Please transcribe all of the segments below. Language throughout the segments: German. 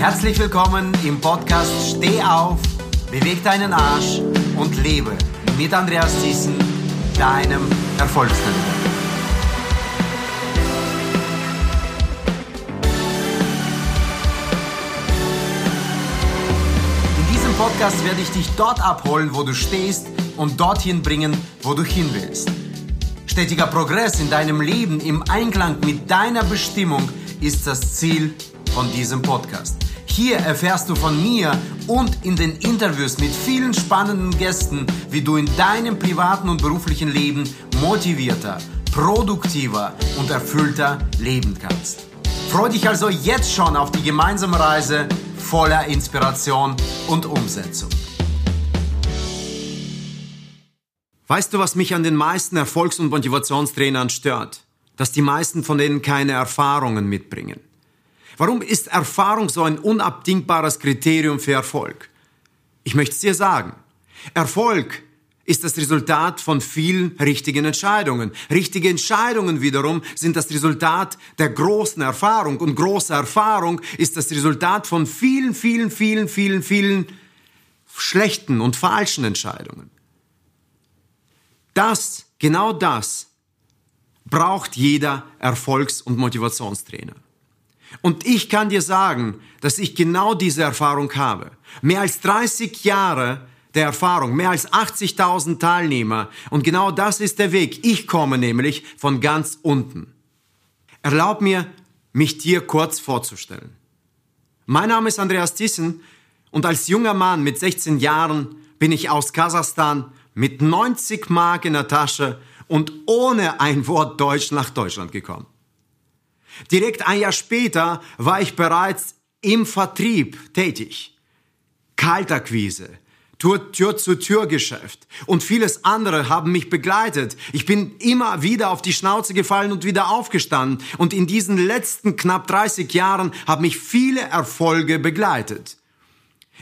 Herzlich willkommen im Podcast Steh auf, beweg deinen Arsch und lebe mit Andreas Thiessen, deinem Erfolgsnavigator. In diesem Podcast werde ich dich dort abholen, wo du stehst und dorthin bringen, wo du hin willst. Stetiger Progress in deinem Leben im Einklang mit deiner Bestimmung ist das Ziel von diesem Podcast. Hier erfährst du von mir und in den Interviews mit vielen spannenden Gästen, wie du in deinem privaten und beruflichen Leben motivierter, produktiver und erfüllter leben kannst. Freu dich also jetzt schon auf die gemeinsame Reise voller Inspiration und Umsetzung. Weißt du, was mich an den meisten Erfolgs- und Motivationstrainern stört? Dass die meisten von denen keine Erfahrungen mitbringen. Warum ist Erfahrung so ein unabdingbares Kriterium für Erfolg? Ich möchte es dir sagen. Erfolg ist das Resultat von vielen richtigen Entscheidungen. Richtige Entscheidungen wiederum sind das Resultat der großen Erfahrung und große Erfahrung ist das Resultat von vielen, vielen, vielen, vielen, vielen schlechten und falschen Entscheidungen. Das, genau das, braucht jeder Erfolgs- und Motivationstrainer. Und ich kann dir sagen, dass ich genau diese Erfahrung habe. Mehr als 30 Jahre der Erfahrung, mehr als 80.000 Teilnehmer. Und genau das ist der Weg. Ich komme nämlich von ganz unten. Erlaub mir, mich dir kurz vorzustellen. Mein Name ist Andreas Thyssen und als junger Mann mit 16 Jahren bin ich aus Kasachstan mit 90 Mark in der Tasche und ohne ein Wort Deutsch nach Deutschland gekommen. Direkt ein Jahr später war ich bereits im Vertrieb tätig. Kaltakquise, Tür-zu-Tür-Geschäft und vieles andere haben mich begleitet. Ich bin immer wieder auf die Schnauze gefallen und wieder aufgestanden. Und in diesen letzten knapp 30 Jahren haben mich viele Erfolge begleitet.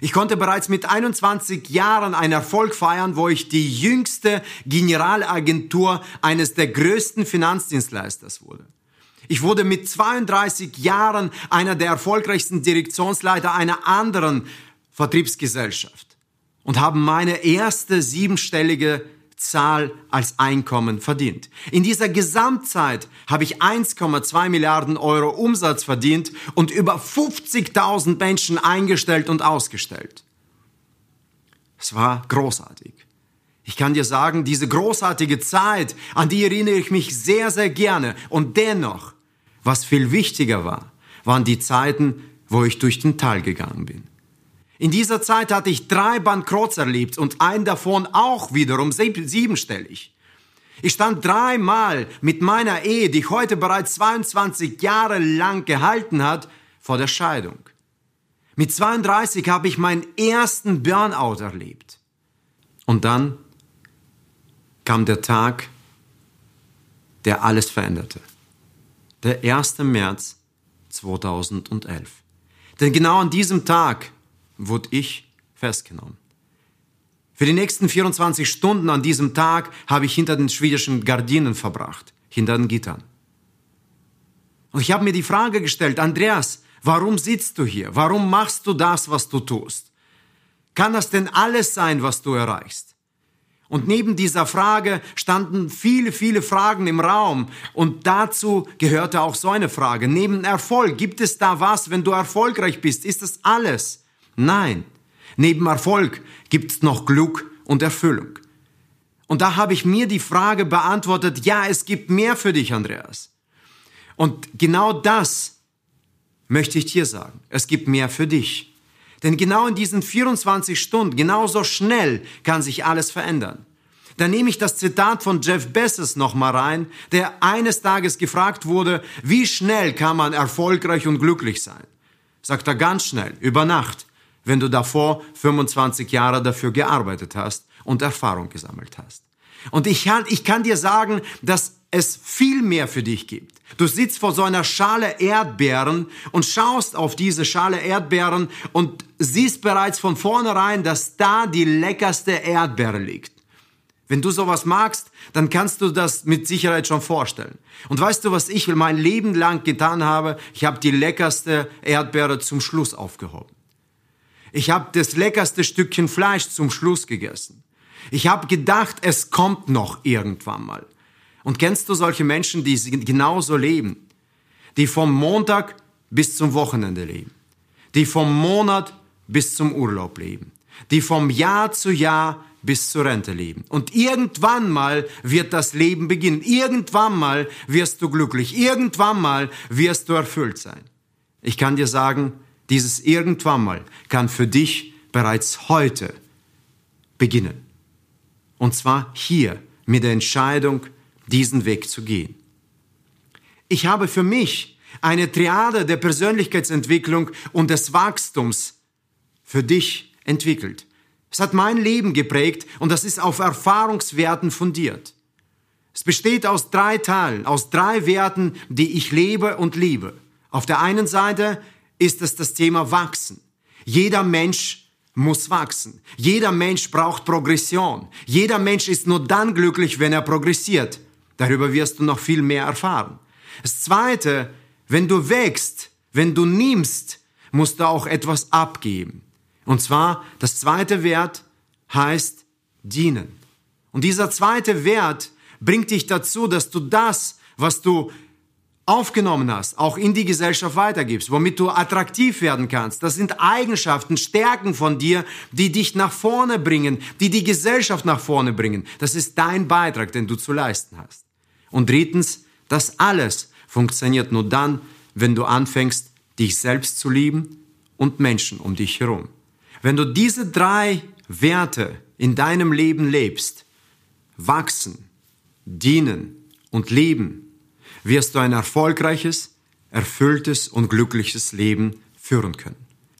Ich konnte bereits mit 21 Jahren einen Erfolg feiern, wo ich die jüngste Generalagentur eines der größten Finanzdienstleisters wurde. Ich wurde mit 32 Jahren einer der erfolgreichsten Direktionsleiter einer anderen Vertriebsgesellschaft und habe meine erste siebenstellige Zahl als Einkommen verdient. In dieser Gesamtzeit habe ich 1,2 Milliarden Euro Umsatz verdient und über 50.000 Menschen eingestellt und ausgestellt. Es war großartig. Ich kann dir sagen, diese großartige Zeit, an die erinnere ich mich sehr, sehr gerne. Und dennoch, was viel wichtiger war, waren die Zeiten, wo ich durch den Tal gegangen bin. In dieser Zeit hatte ich drei Bankrotts erlebt und einen davon auch wiederum siebenstellig. Ich stand dreimal mit meiner Ehe, die heute bereits 22 Jahre lang gehalten hat, vor der Scheidung. Mit 32 habe ich meinen ersten Burnout erlebt. Und dann kam der Tag, der alles veränderte. Der 1. März 2011. Denn genau an diesem Tag wurde ich festgenommen. Für die nächsten 24 Stunden an diesem Tag habe ich hinter den schwedischen Gardinen verbracht, hinter den Gittern. Und ich habe mir die Frage gestellt, Andreas, warum sitzt du hier? Warum machst du das, was du tust? Kann das denn alles sein, was du erreichst? Und neben dieser Frage standen viele, viele Fragen im Raum. Und dazu gehörte auch so eine Frage. Neben Erfolg, gibt es da was, wenn du erfolgreich bist? Ist das alles? Nein, neben Erfolg gibt es noch Glück und Erfüllung. Und da habe ich mir die Frage beantwortet, ja, es gibt mehr für dich, Andreas. Und genau das möchte ich dir sagen. Es gibt mehr für dich. Denn genau in diesen 24 Stunden, genauso schnell kann sich alles verändern. Da nehme ich das Zitat von Jeff Bezos nochmal rein, der eines Tages gefragt wurde, wie schnell kann man erfolgreich und glücklich sein? Sagt er ganz schnell, über Nacht wenn du davor 25 Jahre dafür gearbeitet hast und Erfahrung gesammelt hast. Und ich kann, ich kann dir sagen, dass es viel mehr für dich gibt. Du sitzt vor so einer Schale Erdbeeren und schaust auf diese Schale Erdbeeren und siehst bereits von vornherein, dass da die leckerste Erdbeere liegt. Wenn du sowas magst, dann kannst du das mit Sicherheit schon vorstellen. Und weißt du, was ich mein Leben lang getan habe? Ich habe die leckerste Erdbeere zum Schluss aufgehoben. Ich habe das leckerste Stückchen Fleisch zum Schluss gegessen. Ich habe gedacht, es kommt noch irgendwann mal. Und kennst du solche Menschen, die genauso leben? Die vom Montag bis zum Wochenende leben. Die vom Monat bis zum Urlaub leben. Die vom Jahr zu Jahr bis zur Rente leben. Und irgendwann mal wird das Leben beginnen. Irgendwann mal wirst du glücklich. Irgendwann mal wirst du erfüllt sein. Ich kann dir sagen, dieses irgendwann mal kann für dich bereits heute beginnen. Und zwar hier mit der Entscheidung, diesen Weg zu gehen. Ich habe für mich eine Triade der Persönlichkeitsentwicklung und des Wachstums für dich entwickelt. Es hat mein Leben geprägt und das ist auf Erfahrungswerten fundiert. Es besteht aus drei Teilen, aus drei Werten, die ich lebe und liebe. Auf der einen Seite ist es das Thema Wachsen. Jeder Mensch muss wachsen. Jeder Mensch braucht Progression. Jeder Mensch ist nur dann glücklich, wenn er progressiert. Darüber wirst du noch viel mehr erfahren. Das Zweite, wenn du wächst, wenn du nimmst, musst du auch etwas abgeben. Und zwar, das zweite Wert heißt dienen. Und dieser zweite Wert bringt dich dazu, dass du das, was du aufgenommen hast, auch in die Gesellschaft weitergibst, womit du attraktiv werden kannst. Das sind Eigenschaften, Stärken von dir, die dich nach vorne bringen, die die Gesellschaft nach vorne bringen. Das ist dein Beitrag, den du zu leisten hast. Und drittens, das alles funktioniert nur dann, wenn du anfängst, dich selbst zu lieben und Menschen um dich herum. Wenn du diese drei Werte in deinem Leben lebst, wachsen, dienen und leben, wirst du ein erfolgreiches, erfülltes und glückliches Leben führen können.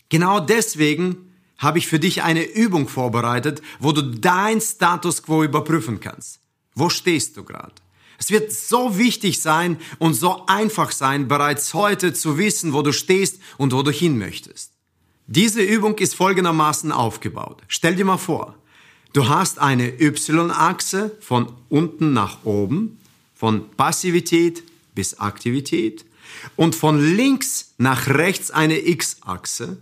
Genau deswegen habe ich für dich eine Übung vorbereitet, wo du dein Status quo überprüfen kannst. Wo stehst du gerade? Es wird so wichtig sein und so einfach sein, bereits heute zu wissen, wo du stehst und wo du hin möchtest. Diese Übung ist folgendermaßen aufgebaut. Stell dir mal vor, du hast eine Y-Achse von unten nach oben, von Passivität bis Aktivität und von links nach rechts eine X-Achse,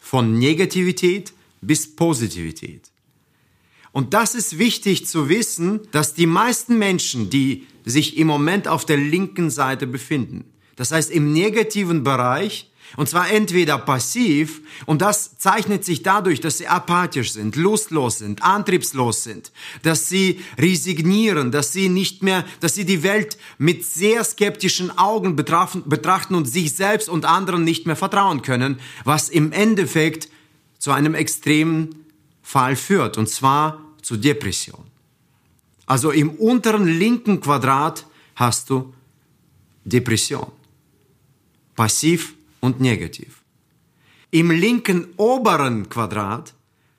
von Negativität bis Positivität. Und das ist wichtig zu wissen, dass die meisten Menschen, die sich im Moment auf der linken Seite befinden, das heißt im negativen Bereich, und zwar entweder passiv, und das zeichnet sich dadurch, dass sie apathisch sind, lustlos sind, antriebslos sind, dass sie resignieren, dass sie nicht mehr, dass sie die Welt mit sehr skeptischen Augen betrachten und sich selbst und anderen nicht mehr vertrauen können, was im Endeffekt zu einem extremen Fall führt, und zwar zu Depression. Also im unteren linken Quadrat hast du Depression. Passiv und negativ. Im linken oberen Quadrat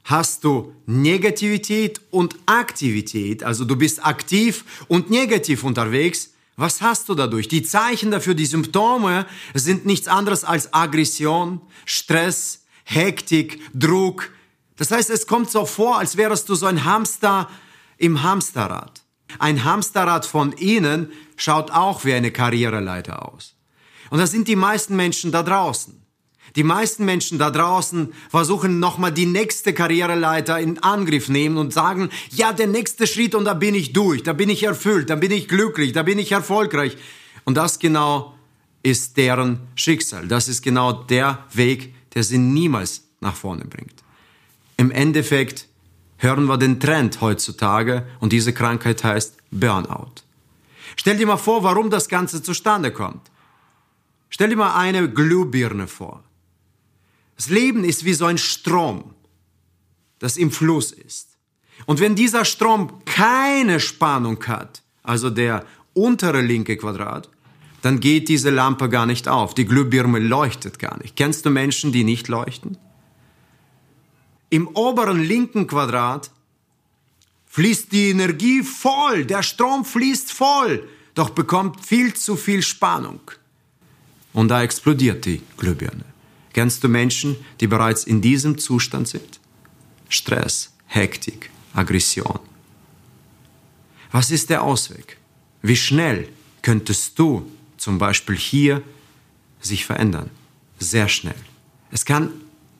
hast du Negativität und Aktivität, also du bist aktiv und negativ unterwegs. Was hast du dadurch? Die Zeichen dafür, die Symptome sind nichts anderes als Aggression, Stress, Hektik, Druck. Das heißt, es kommt so vor, als wärst du so ein Hamster im Hamsterrad. Ein Hamsterrad von innen schaut auch wie eine Karriereleiter aus. Und das sind die meisten Menschen da draußen. Die meisten Menschen da draußen versuchen nochmal die nächste Karriereleiter in Angriff nehmen und sagen, ja, der nächste Schritt und da bin ich durch, da bin ich erfüllt, da bin ich glücklich, da bin ich erfolgreich. Und das genau ist deren Schicksal. Das ist genau der Weg, der sie niemals nach vorne bringt. Im Endeffekt hören wir den Trend heutzutage und diese Krankheit heißt Burnout. Stell dir mal vor, warum das Ganze zustande kommt. Stell dir mal eine Glühbirne vor. Das Leben ist wie so ein Strom, das im Fluss ist. Und wenn dieser Strom keine Spannung hat, also der untere linke Quadrat, dann geht diese Lampe gar nicht auf. Die Glühbirne leuchtet gar nicht. Kennst du Menschen, die nicht leuchten? Im oberen linken Quadrat fließt die Energie voll, der Strom fließt voll, doch bekommt viel zu viel Spannung und da explodiert die Glühbirne. Kennst du Menschen, die bereits in diesem Zustand sind? Stress, Hektik, Aggression. Was ist der Ausweg? Wie schnell könntest du zum Beispiel hier sich verändern? Sehr schnell. Es kann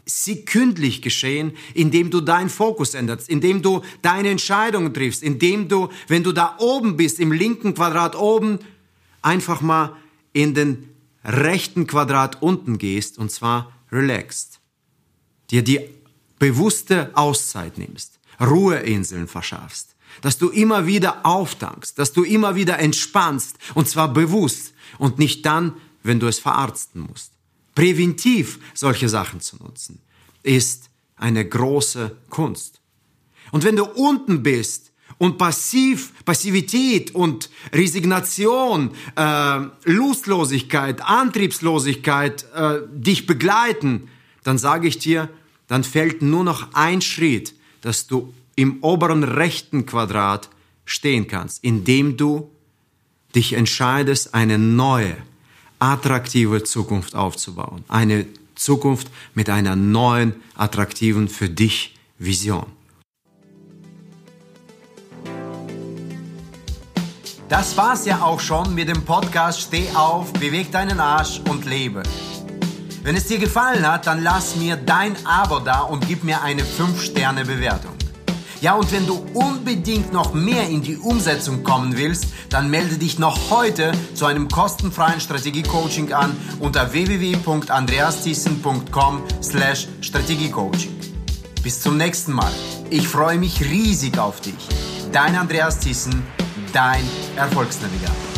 sekündlich geschehen, indem du deinen Fokus änderst, indem du deine Entscheidungen triffst, indem du, wenn du da oben bist, im linken Quadrat oben, einfach mal in den rechten Quadrat unten gehst und zwar relaxed. Dir die bewusste Auszeit nimmst, Ruheinseln verschaffst, dass du immer wieder auftankst, dass du immer wieder entspannst und zwar bewusst und nicht dann, wenn du es verarzten musst. Präventiv solche Sachen zu nutzen, ist eine große Kunst. Und wenn du unten bist und passiv, Passivität und Resignation, äh, Lustlosigkeit, Antriebslosigkeit äh, dich begleiten, dann sage ich dir, dann fällt nur noch ein Schritt, dass du im oberen rechten Quadrat stehen kannst, indem du dich entscheidest, eine neue, attraktive Zukunft aufzubauen. Eine Zukunft mit einer neuen, attraktiven für dich Vision. Das war's ja auch schon mit dem Podcast Steh auf, beweg deinen Arsch und lebe. Wenn es dir gefallen hat, dann lass mir dein Abo da und gib mir eine 5-Sterne-Bewertung. Ja, und wenn du unbedingt noch mehr in die Umsetzung kommen willst, dann melde dich noch heute zu einem kostenfreien Strategiecoaching an unter www.andreasthyssen.com slash Strategiecoaching. Bis zum nächsten Mal. Ich freue mich riesig auf dich. Dein Andreas Thyssen, dein Erfolgsnavigator.